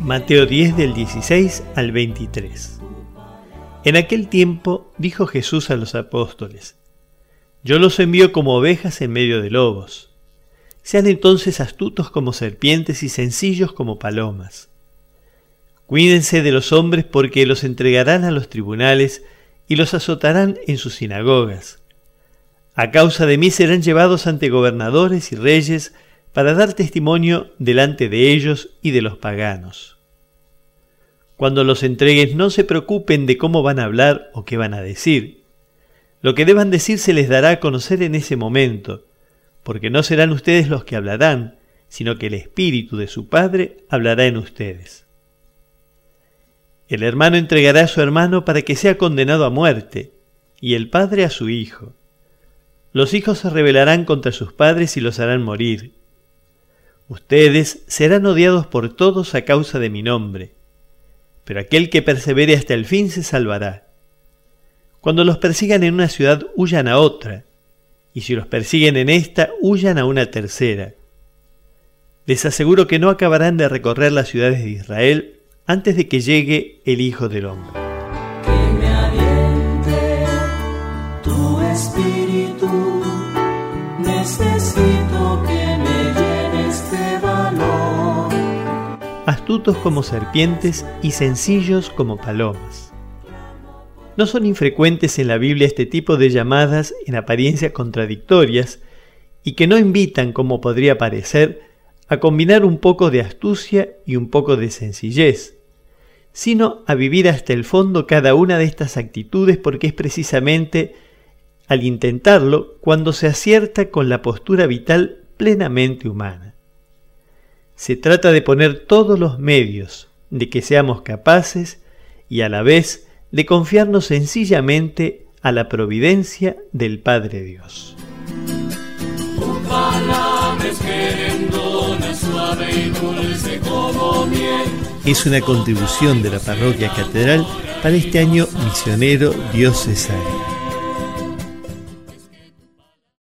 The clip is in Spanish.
Mateo 10 del 16 al 23. En aquel tiempo dijo Jesús a los apóstoles, Yo los envío como ovejas en medio de lobos. Sean entonces astutos como serpientes y sencillos como palomas. Cuídense de los hombres porque los entregarán a los tribunales y los azotarán en sus sinagogas. A causa de mí serán llevados ante gobernadores y reyes para dar testimonio delante de ellos y de los paganos. Cuando los entregues no se preocupen de cómo van a hablar o qué van a decir. Lo que deban decir se les dará a conocer en ese momento, porque no serán ustedes los que hablarán, sino que el Espíritu de su Padre hablará en ustedes. El hermano entregará a su hermano para que sea condenado a muerte, y el padre a su hijo. Los hijos se rebelarán contra sus padres y los harán morir. Ustedes serán odiados por todos a causa de mi nombre pero aquel que persevere hasta el fin se salvará. Cuando los persigan en una ciudad, huyan a otra, y si los persiguen en esta, huyan a una tercera. Les aseguro que no acabarán de recorrer las ciudades de Israel antes de que llegue el Hijo del Hombre. Que me tu espíritu, necesito que como serpientes y sencillos como palomas. No son infrecuentes en la Biblia este tipo de llamadas en apariencia contradictorias y que no invitan, como podría parecer, a combinar un poco de astucia y un poco de sencillez, sino a vivir hasta el fondo cada una de estas actitudes porque es precisamente al intentarlo cuando se acierta con la postura vital plenamente humana. Se trata de poner todos los medios de que seamos capaces y a la vez de confiarnos sencillamente a la providencia del Padre Dios. Es una contribución de la parroquia catedral para este año misionero diocesano.